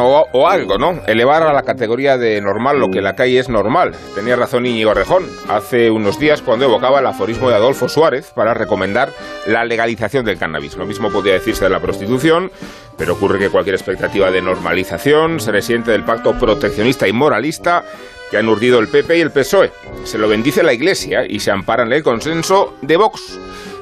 O, algo, ¿no? Elevar a la categoría de normal lo que la calle es normal. Tenía razón Íñigo Rejón hace unos días cuando evocaba el aforismo de Adolfo Suárez para recomendar la legalización del cannabis. Lo mismo podría decirse de la prostitución, pero ocurre que cualquier expectativa de normalización se resiente del pacto proteccionista y moralista que han urdido el PP y el PSOE. Se lo bendice la Iglesia y se ampara en el consenso de Vox.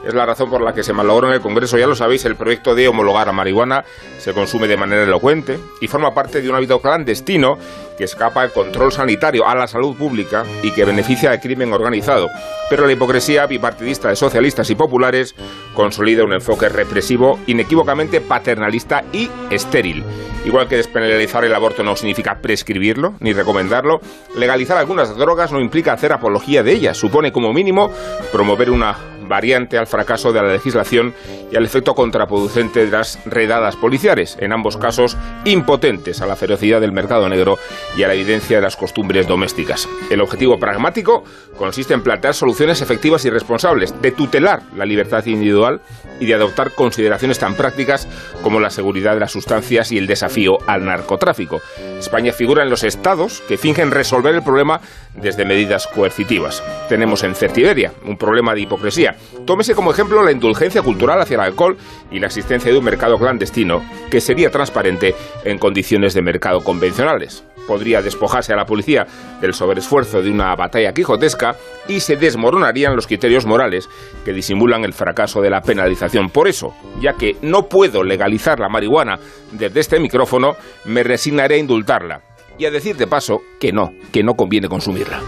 Es la razón por la que se malogró en el Congreso, ya lo sabéis, el proyecto de homologar a marihuana se consume de manera elocuente y forma parte de un hábito clandestino que escapa al control sanitario, a la salud pública y que beneficia al crimen organizado. Pero la hipocresía bipartidista de socialistas y populares consolida un enfoque represivo, inequívocamente paternalista y estéril. Igual que despenalizar el aborto no significa prescribirlo ni recomendarlo, legalizar algunas drogas no implica hacer apología de ellas, supone como mínimo promover una variante al fracaso de la legislación y al efecto contraproducente de las redadas policiales, en ambos casos impotentes a la ferocidad del mercado negro y a la evidencia de las costumbres domésticas. El objetivo pragmático consiste en plantear soluciones efectivas y responsables, de tutelar la libertad individual y de adoptar consideraciones tan prácticas como la seguridad de las sustancias y el desafío al narcotráfico. España figura en los estados que fingen resolver el problema desde medidas coercitivas. Tenemos en Certiberia un problema de hipocresía. Tómese como ejemplo la indulgencia cultural hacia el alcohol y la existencia de un mercado clandestino que sería transparente en condiciones de mercado convencionales podría despojarse a la policía del sobreesfuerzo de una batalla quijotesca y se desmoronarían los criterios morales que disimulan el fracaso de la penalización. Por eso, ya que no puedo legalizar la marihuana desde este micrófono, me resignaré a indultarla y a decir de paso que no, que no conviene consumirla.